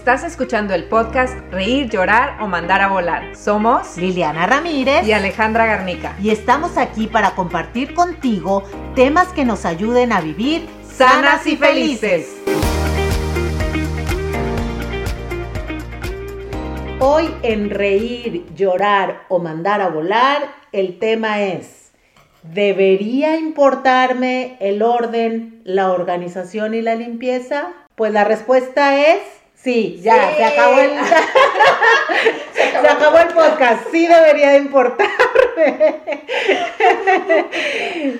Estás escuchando el podcast Reír, Llorar o Mandar a Volar. Somos Liliana Ramírez y Alejandra Garnica. Y estamos aquí para compartir contigo temas que nos ayuden a vivir sanas y felices. Hoy en Reír, Llorar o Mandar a Volar, el tema es, ¿debería importarme el orden, la organización y la limpieza? Pues la respuesta es sí, ya, se acabó el se acabó el podcast, sí debería de importarme.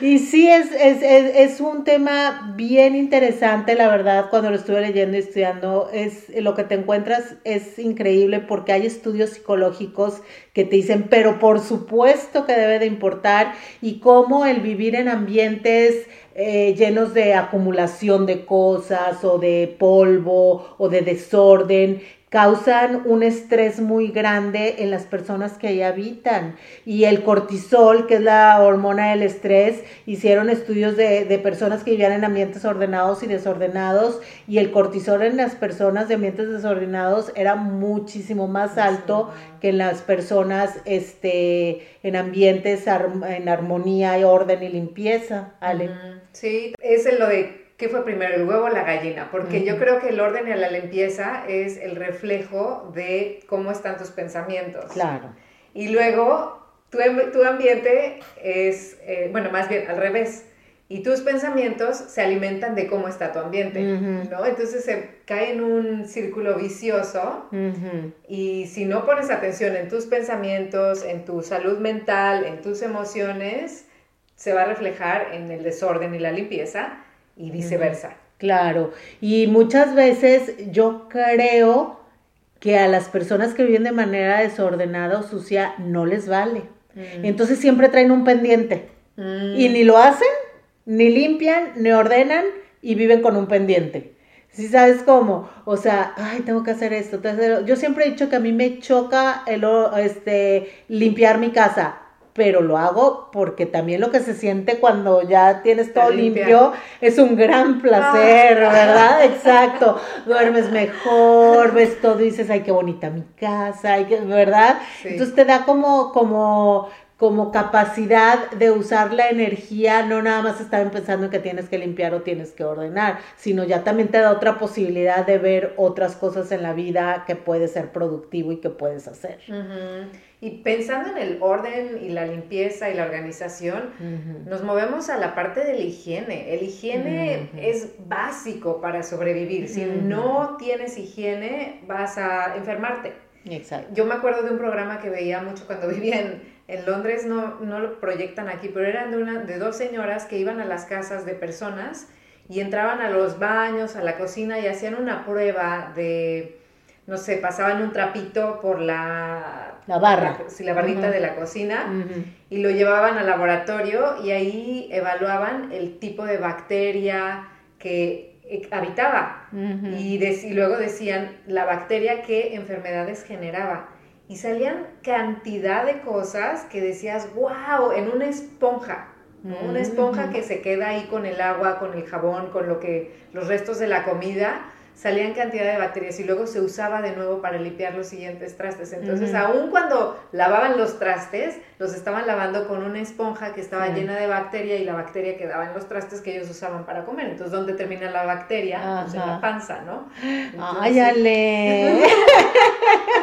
y sí, es, es, es, un tema bien interesante, la verdad, cuando lo estuve leyendo y estudiando, es lo que te encuentras es increíble porque hay estudios psicológicos que te dicen, pero por supuesto que debe de importar y cómo el vivir en ambientes eh, llenos de acumulación de cosas o de polvo o de desorden causan un estrés muy grande en las personas que ahí habitan. Y el cortisol, que es la hormona del estrés, hicieron estudios de, de, personas que vivían en ambientes ordenados y desordenados, y el cortisol en las personas de ambientes desordenados era muchísimo más alto que en las personas este, en ambientes en armonía, y orden y limpieza. Ale. Sí, es lo de ¿qué fue primero, el huevo o la gallina? Porque yo creo que el orden y la limpieza es el reflejo de cómo están tus pensamientos. Claro. Y luego tu, tu ambiente es, eh, bueno, más bien al revés. Y tus pensamientos se alimentan de cómo está tu ambiente, ¿no? Entonces se cae en un círculo vicioso y si no pones atención en tus pensamientos, en tu salud mental, en tus emociones, se va a reflejar en el desorden y la limpieza y viceversa. Claro, y muchas veces yo creo que a las personas que viven de manera desordenada o sucia no les vale. Entonces siempre traen un pendiente y ni lo hacen, ni limpian, ni ordenan y viven con un pendiente. ¿Sí sabes cómo? O sea, ay, tengo que hacer esto. Yo siempre he dicho que a mí me choca el, este, limpiar mi casa pero lo hago porque también lo que se siente cuando ya tienes todo limpio es un gran placer. ¿verdad? Exacto. Duermes mejor, ves todo y dices, ay, qué bonita mi casa, ¿verdad? Entonces te da como, como como capacidad de usar la energía, no nada más estar pensando en que tienes que limpiar o tienes que ordenar, sino ya también te da otra posibilidad de ver otras cosas en la vida que puede ser productivo y que puedes hacer. Y pensando en el orden y la limpieza y la organización, nos movemos a la parte de la higiene. El higiene es básico para sobrevivir. Si no tienes higiene, vas a enfermarte. Exacto. Yo me acuerdo de un programa que veía mucho cuando vivía en, en Londres no, no lo proyectan aquí, pero eran de, una, de dos señoras que iban a las casas de personas y entraban a los baños, a la cocina y hacían una prueba de, no sé, pasaban un trapito por la... La barra. La, la barrita de la cocina y lo llevaban al laboratorio y ahí evaluaban el tipo de bacteria que eh, habitaba. Y, y luego decían la bacteria qué enfermedades generaba y salían cantidad de cosas que decías, wow, en una esponja, Una esponja que se queda ahí con el agua, con el jabón, con lo que, los restos de la comida, salían cantidad de bacterias y luego se usaba de nuevo para limpiar los siguientes trastes. Entonces, aún cuando lavaban los trastes, los estaban lavando con una esponja que estaba llena de bacteria y la bacteria quedaba en los trastes que ellos usaban para comer. Entonces, ¿dónde termina la bacteria? Pues en la panza, ¿no? ¡Ay, Ale!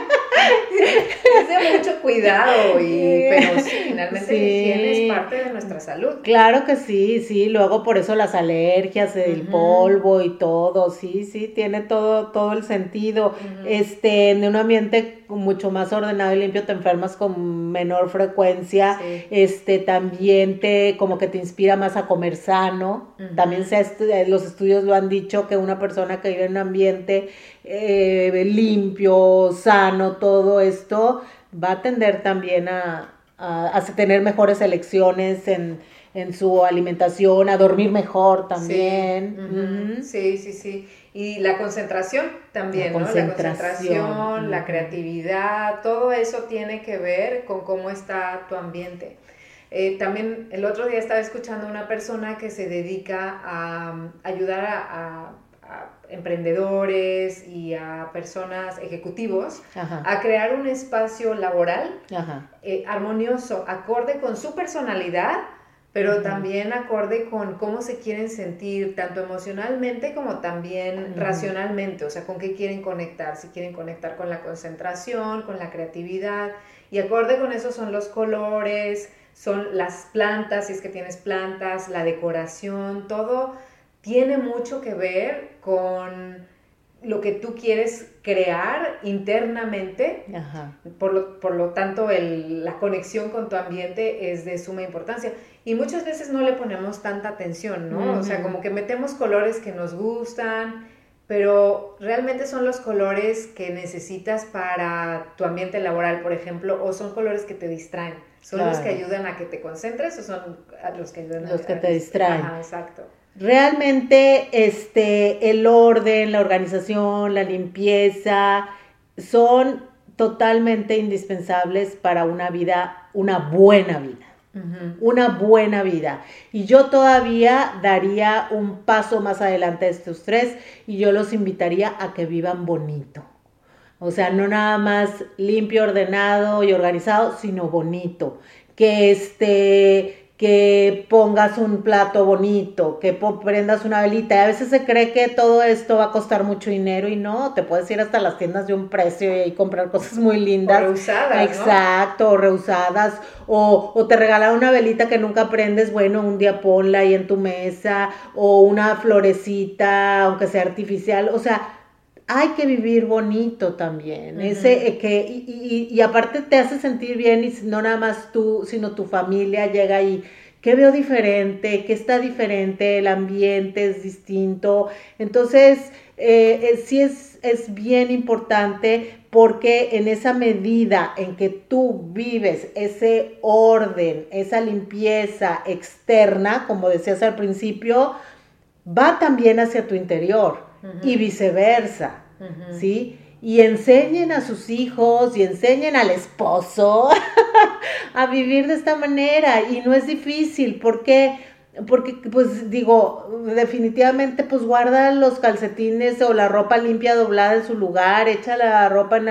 de mucho cuidado, y, pero sí, finalmente la higiene es parte de nuestra salud. Claro que sí, sí, luego por eso las alergias, el polvo y todo, sí, sí, tiene todo, todo el sentido. Este, en un ambiente mucho más ordenado y limpio te enfermas con menor frecuencia, este, también te, como que te inspira más a comer sano, también se, los estudios lo han dicho que una persona que vive en un ambiente eh, limpio, sano, todo esto, va a tender también a, a, tener mejores elecciones en, en, su alimentación, a dormir mejor también. Sí, sí, sí, Y la concentración también, la ¿no? La concentración, la creatividad, todo eso tiene que ver con cómo está tu ambiente. Eh, también el otro día estaba escuchando a una persona que se dedica a ayudar a emprendedores y a personas ejecutivos a crear un espacio laboral eh, armonioso, acorde con su personalidad, pero también acorde con cómo se quieren sentir, tanto emocionalmente como también racionalmente, o sea, con qué quieren conectar, si quieren conectar con la concentración, con la creatividad, y acorde con eso son los colores, son las plantas, si es que tienes plantas, la decoración, todo tiene mucho que ver con lo que tú quieres crear internamente. Por, lo, por, lo, tanto, la conexión con tu ambiente es de suma importancia. Y muchas veces no le ponemos tanta atención, ¿no? O sea, como que metemos colores que nos gustan, pero realmente son los colores que necesitas para tu ambiente laboral, por ejemplo, o son colores que te distraen. ¿Son los que ayudan a que te concentres o son los que ayudan los que te distraen? exacto. Realmente este, el orden, la organización, la limpieza son totalmente indispensables para una vida, una buena vida. Una buena vida. Y yo todavía daría un paso más adelante de estos tres y yo los invitaría a que vivan bonito. O sea, no nada más limpio, ordenado y organizado, sino bonito. Que este que pongas un plato bonito, que prendas una velita. Y a veces se cree que todo esto va a costar mucho dinero y no, te puedes ir hasta las tiendas de un precio y comprar cosas muy lindas. O reusadas. Exacto, o reusadas. O, o te regalan una velita que nunca prendes, bueno, un día ponla ahí en tu mesa, o una florecita, aunque sea artificial. O sea, hay que vivir bonito también. Ese eh, que, y, y, aparte te hace sentir bien y no nada más tú, sino tu familia llega y ¿qué veo diferente? ¿Qué está diferente? El ambiente es distinto. Entonces, eh, eh, sí es, es bien importante porque en esa medida en que tú vives ese orden, esa limpieza externa, como decías al principio, va también hacia tu interior y viceversa, ¿sí? Y enseñen a sus hijos y enseñen al esposo a vivir de esta manera. Y no es difícil, porque porque pues digo, definitivamente pues guarda los calcetines o la ropa limpia doblada en su lugar, echa la ropa en,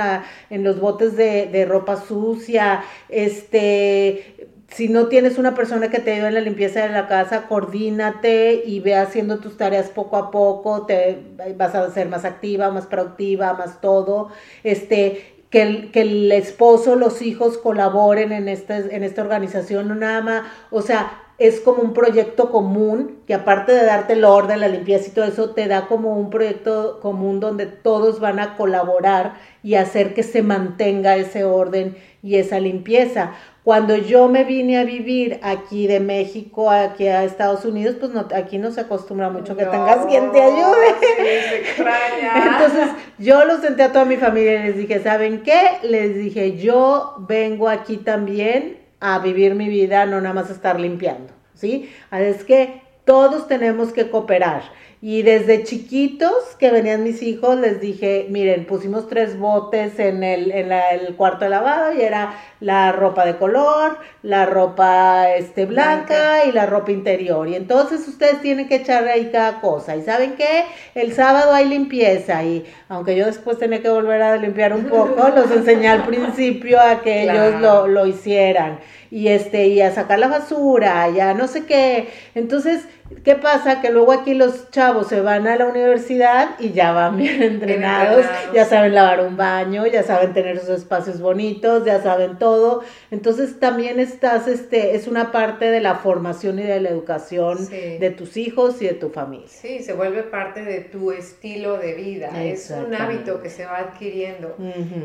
en los botes de, de, ropa sucia, este, si no tienes una persona que te ayude en la limpieza de la casa, coordínate y ve haciendo tus tareas poco a poco, te vas a ser más activa, más productiva, más todo. Este, que el, que el esposo, los hijos colaboren en esta, en esta organización, no nada más, o sea, es como un proyecto común que aparte de darte el orden, la limpieza y todo eso, te da como un proyecto común donde todos van a colaborar y hacer que se mantenga ese orden y esa limpieza. Cuando yo me vine a vivir aquí de México, aquí a Estados Unidos, pues no, aquí no se acostumbra mucho que tengas quien te ayude. se extraña. Entonces yo lo senté a toda mi familia y les dije, ¿saben qué? Les dije, yo vengo aquí también a vivir mi vida, no nada más estar limpiando, ¿sí? Es que todos tenemos que cooperar. Y desde chiquitos que venían mis hijos, les dije, miren, pusimos tres botes en el, en el cuarto de lavado y era la ropa de color, la ropa este, blanca, y la ropa interior. Y entonces ustedes tienen que echarle ahí cada cosa. Y saben qué, el sábado hay limpieza y aunque yo después tenía que volver a limpiar un poco, los enseñé al principio a que ellos lo, lo hicieran. Y este, y a sacar la basura, ya no sé qué. Entonces, ¿Qué pasa? Que luego aquí los chavos se van a la universidad y ya van bien entrenados, ya saben lavar un baño, ya saben tener sus espacios bonitos, ya saben todo. Entonces también estás, este, es una parte de la formación y de la educación de tus hijos y de tu familia. Sí, se vuelve parte de tu estilo de vida. Es un hábito que se va adquiriendo.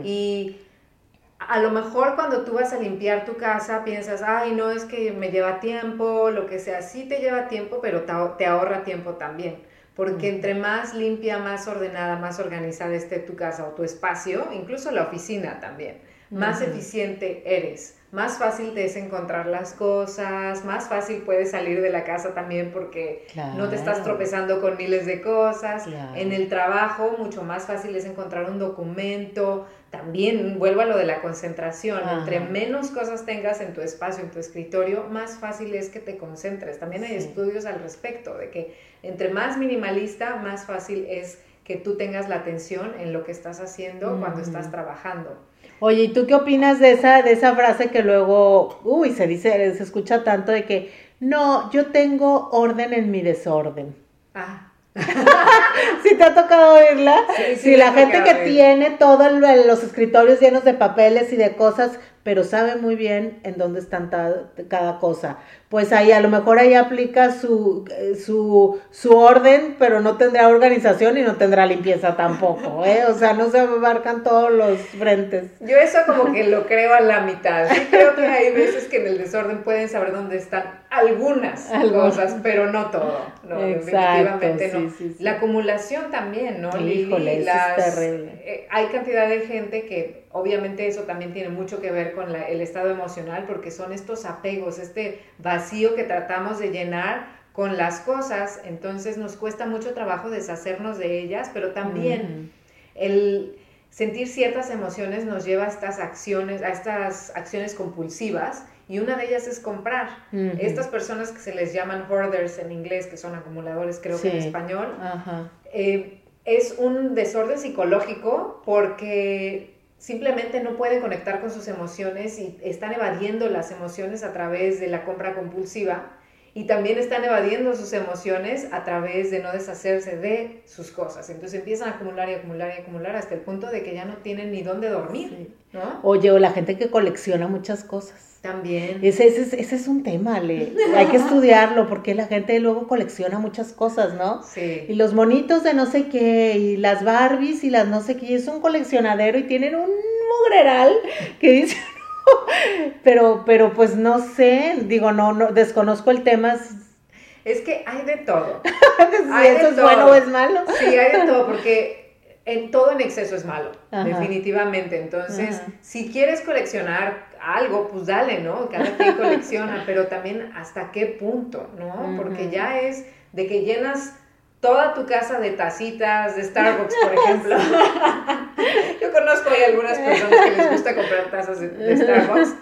Y a lo mejor cuando tú vas a limpiar tu casa piensas, ay, no es que me lleva tiempo, lo que sea, sí te lleva tiempo, pero te ahorra tiempo también. Porque entre más limpia, más ordenada, más organizada esté tu casa o tu espacio, incluso la oficina también, más eficiente eres más fácil te es encontrar las cosas, más fácil puedes salir de la casa también porque no te estás tropezando con miles de cosas. En el trabajo, mucho más fácil es encontrar un documento. También vuelvo a lo de la concentración. Entre menos cosas tengas en tu espacio, en tu escritorio, más fácil es que te concentres. También hay estudios al respecto de que entre más minimalista, más fácil es que tú tengas la atención en lo que estás haciendo cuando estás trabajando. Oye, ¿y tú qué opinas de esa, de esa frase que luego, uy, se dice, se escucha tanto de que, no, yo tengo orden en mi desorden? Ah. ¿Sí te ha tocado oírla? Sí, sí, la gente que tiene todos los escritorios llenos de papeles y de cosas, pero sabe muy bien en dónde están cada cosa. Pues ahí a lo mejor ahí aplica su, su, su orden, pero no tendrá organización y no tendrá limpieza tampoco, ¿eh? O sea, no se abarcan todos los frentes. Yo eso como que lo creo a la mitad. Sí creo que hay veces que en el desorden pueden saber dónde están algunas cosas, pero no todo. No, definitivamente no. La acumulación también, ¿no? Híjole, es terrible. Eh, hay cantidad de gente que obviamente eso también tiene mucho que ver con el estado emocional porque son estos apegos, este vacío que tratamos de llenar con las cosas, entonces nos cuesta mucho trabajo deshacernos de ellas, pero también el sentir ciertas emociones nos lleva a estas acciones, a estas acciones compulsivas y una de ellas es comprar. Estas personas que se les llaman hoarders en inglés, que son acumuladores creo que en español, eh, es un desorden psicológico porque simplemente no pueden conectar con sus emociones y están evadiendo las emociones a través de la compra compulsiva y también están evadiendo sus emociones a través de no deshacerse de sus cosas. Entonces empiezan a acumular y acumular y acumular hasta el punto de que ya no tienen ni dónde dormir. ¿no? Oye, o la gente que colecciona muchas cosas. También. Ese, ese, ese es un tema, Le. Hay que estudiarlo porque la gente luego colecciona muchas cosas, ¿no? Sí. Y los monitos de no sé qué, y las Barbies y las no sé qué, es un coleccionadero y tienen un mugreral que dice pero, pero pues no sé, digo, no, no, desconozco el tema. Es que hay de todo. si eso es bueno o es malo. Sí, hay de todo, porque en todo en exceso es malo, definitivamente. Entonces, si quieres coleccionar algo, pues dale, ¿no? Cada quien colecciona, pero también hasta qué punto, ¿no? Porque ya es de que llenas toda tu casa de tacitas de Starbucks, por ejemplo. Yo conozco hay algunas personas que les gusta comprar tazas de, Starbucks.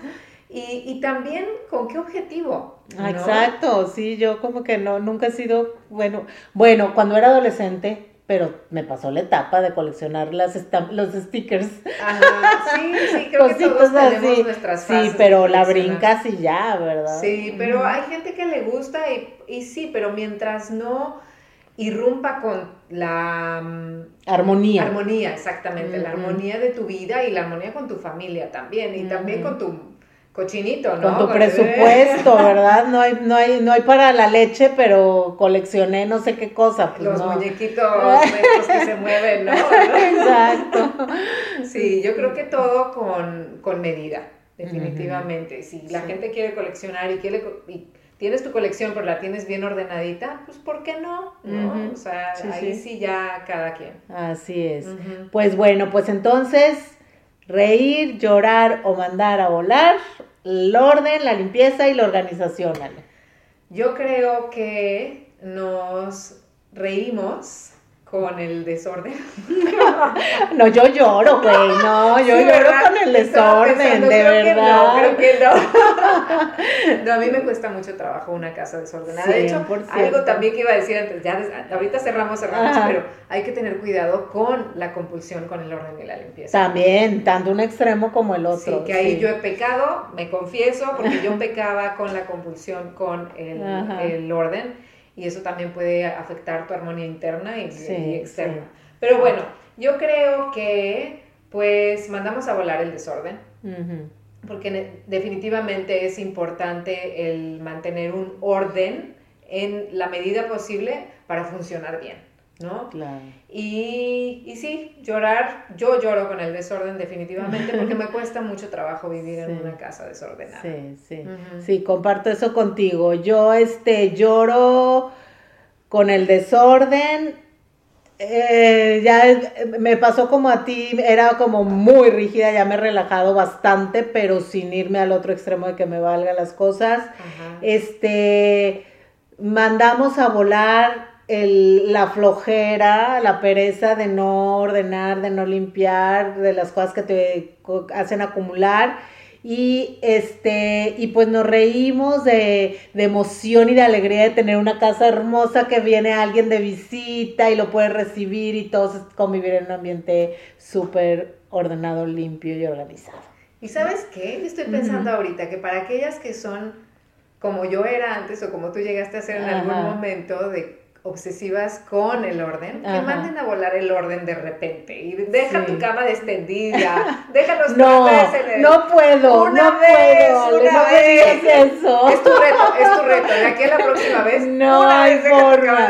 Y, y, también con qué objetivo. Exacto, sí, yo como que no, nunca he sido, bueno, bueno, cuando era adolescente, pero me pasó la etapa de coleccionar las los stickers. Ajá, sí, sí, creo que todos tenemos nuestras fases. Sí, pero la brincas y ya, ¿verdad? Sí, pero hay gente que le gusta y, y sí, pero mientras no irrumpa con la mm, armonía. Armonía, exactamente, la armonía de tu vida y la armonía con tu familia también y también con tu cochinito, ¿no? Con tu presupuesto, ¿verdad? No hay, no hay, no hay para la leche, pero coleccioné no sé qué cosa. Pues Los muñequitos estos que se mueven, ¿no? Exacto. Sí, yo creo que todo con, con medida, definitivamente. Si la gente quiere coleccionar y quiere tienes tu colección, pero la tienes bien ordenadita, pues ¿por qué no? O sea, ahí sí. ya cada quien. Así es. Pues bueno, pues entonces, reír, llorar o mandar a volar, el orden, la limpieza y la organización, Yo creo que nos reímos con el desorden. no, yo lloro, güey, no, yo lloro con el desorden, de verdad. no, creo que no. no, a mí me cuesta mucho trabajo una casa desordenada. de hecho, algo también que iba a decir antes, ya ahorita cerramos, cerramos, pero hay que tener cuidado con la compulsión con el orden y la limpieza. También, tanto un extremo como el otro. Sí, que ahí yo he pecado, me confieso, porque yo pecaba con la compulsión con el, el orden y eso también puede afectar tu armonía interna y, externa. Pero bueno, yo creo que pues mandamos a volar el desorden. Porque definitivamente es importante el mantener un orden en la medida posible para funcionar bien. ¿No? Claro. Y, y sí, llorar, yo lloro con el desorden definitivamente porque me cuesta mucho trabajo vivir en una casa desordenada. Sí, sí, sí, comparto eso contigo. Yo, este, lloro con el desorden Eh, ya me pasó como a ti, era como muy rígida, ya me he relajado bastante, pero sin irme al otro extremo de que me valgan las cosas. Este, mandamos a volar el, la flojera, la pereza de no ordenar, de no limpiar, de las cosas que te hacen acumular y este y pues nos reímos de, emoción y de alegría de tener una casa hermosa que viene alguien de visita y lo puede recibir y todos convivir en un ambiente súper ordenado, limpio y organizado. ¿Y sabes qué? Estoy pensando ahorita que para aquellas que son como yo era antes o como tú llegaste a ser en algún momento de obsesivas con el orden, que manden a volar el orden de repente y deja tu cama extendida, deja los no, en el... No puedo, una no vez, puedo, una no vez. eso. Es tu reto, es tu reto. De aquí a la próxima vez, no una hay vez forma.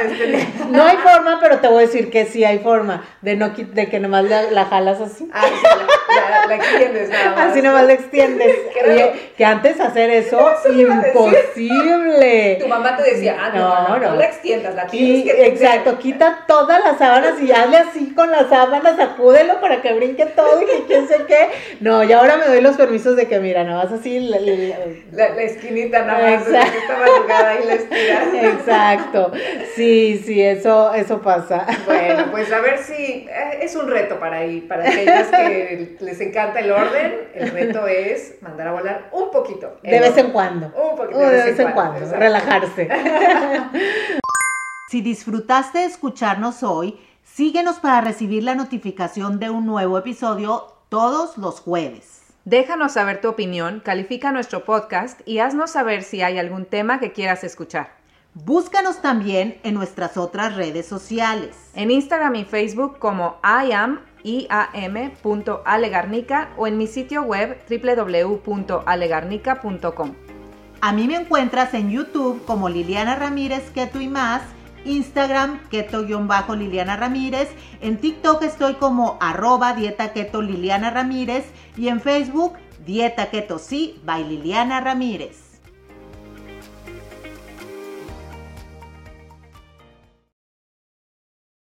No hay forma, pero te voy a decir que sí hay forma de no de que nomás la, jalas así. Ah, sí, la, la, extiendes nada más. Así nomás la extiendes. Oye, que antes hacer eso, imposible. Tu mamá te decía, ah, no, no, no, la extiendas, la exacto, quita todas las sábanas y hazle así con las sábanas, sacúdelo para que brinque todo y que quién sé qué. No, y ahora me doy los permisos de que, mira, no vas así. La, la, esquinita nada más, madrugada y la estiras. Exacto, sí, sí, eso, eso pasa. Bueno, pues a ver si eh, es un reto para ahí, para aquellos que les encanta el orden, el reto es mandar a volar un poquito. De vez en cuando. Un poquito. De, vez, en cuando, relajarse. Si disfrutaste de escucharnos hoy, síguenos para recibir la notificación de un nuevo episodio todos los jueves. Déjanos saber tu opinión, califica nuestro podcast y haznos saber si hay algún tema que quieras escuchar. Búscanos también en nuestras otras redes sociales. En Instagram y Facebook como iam.alegarnica o en mi sitio web www.alegarnica.com. A mí me encuentras en YouTube como Liliana Ramírez Keto y más Instagram, keto-liliana Ramírez. En TikTok estoy como arroba dieta keto Liliana Ramírez. Y en Facebook, dieta keto sí, by Liliana Ramírez.